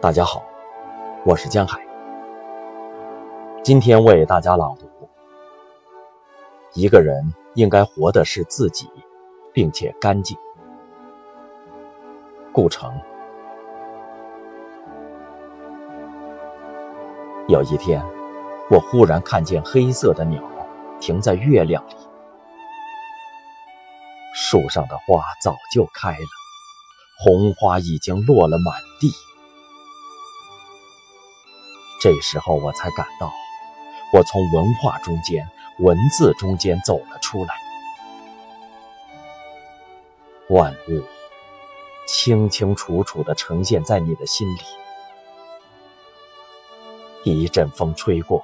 大家好我是江海。今天为大家朗读一个人应该活的是自己并且干净。顾城。有一天我忽然看见黑色的鸟停在月亮里。树上的花早就开了，红花已经落了满地。这时候我才感到，我从文化中间、文字中间走了出来。万物清清楚楚地呈现在你的心里。一阵风吹过，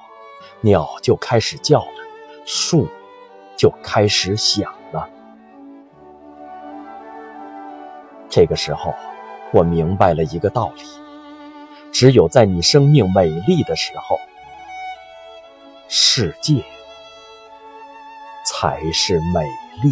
鸟就开始叫了，树就开始响这个时候，我明白了一个道理。只有在你生命美丽的时候，世界才是美丽。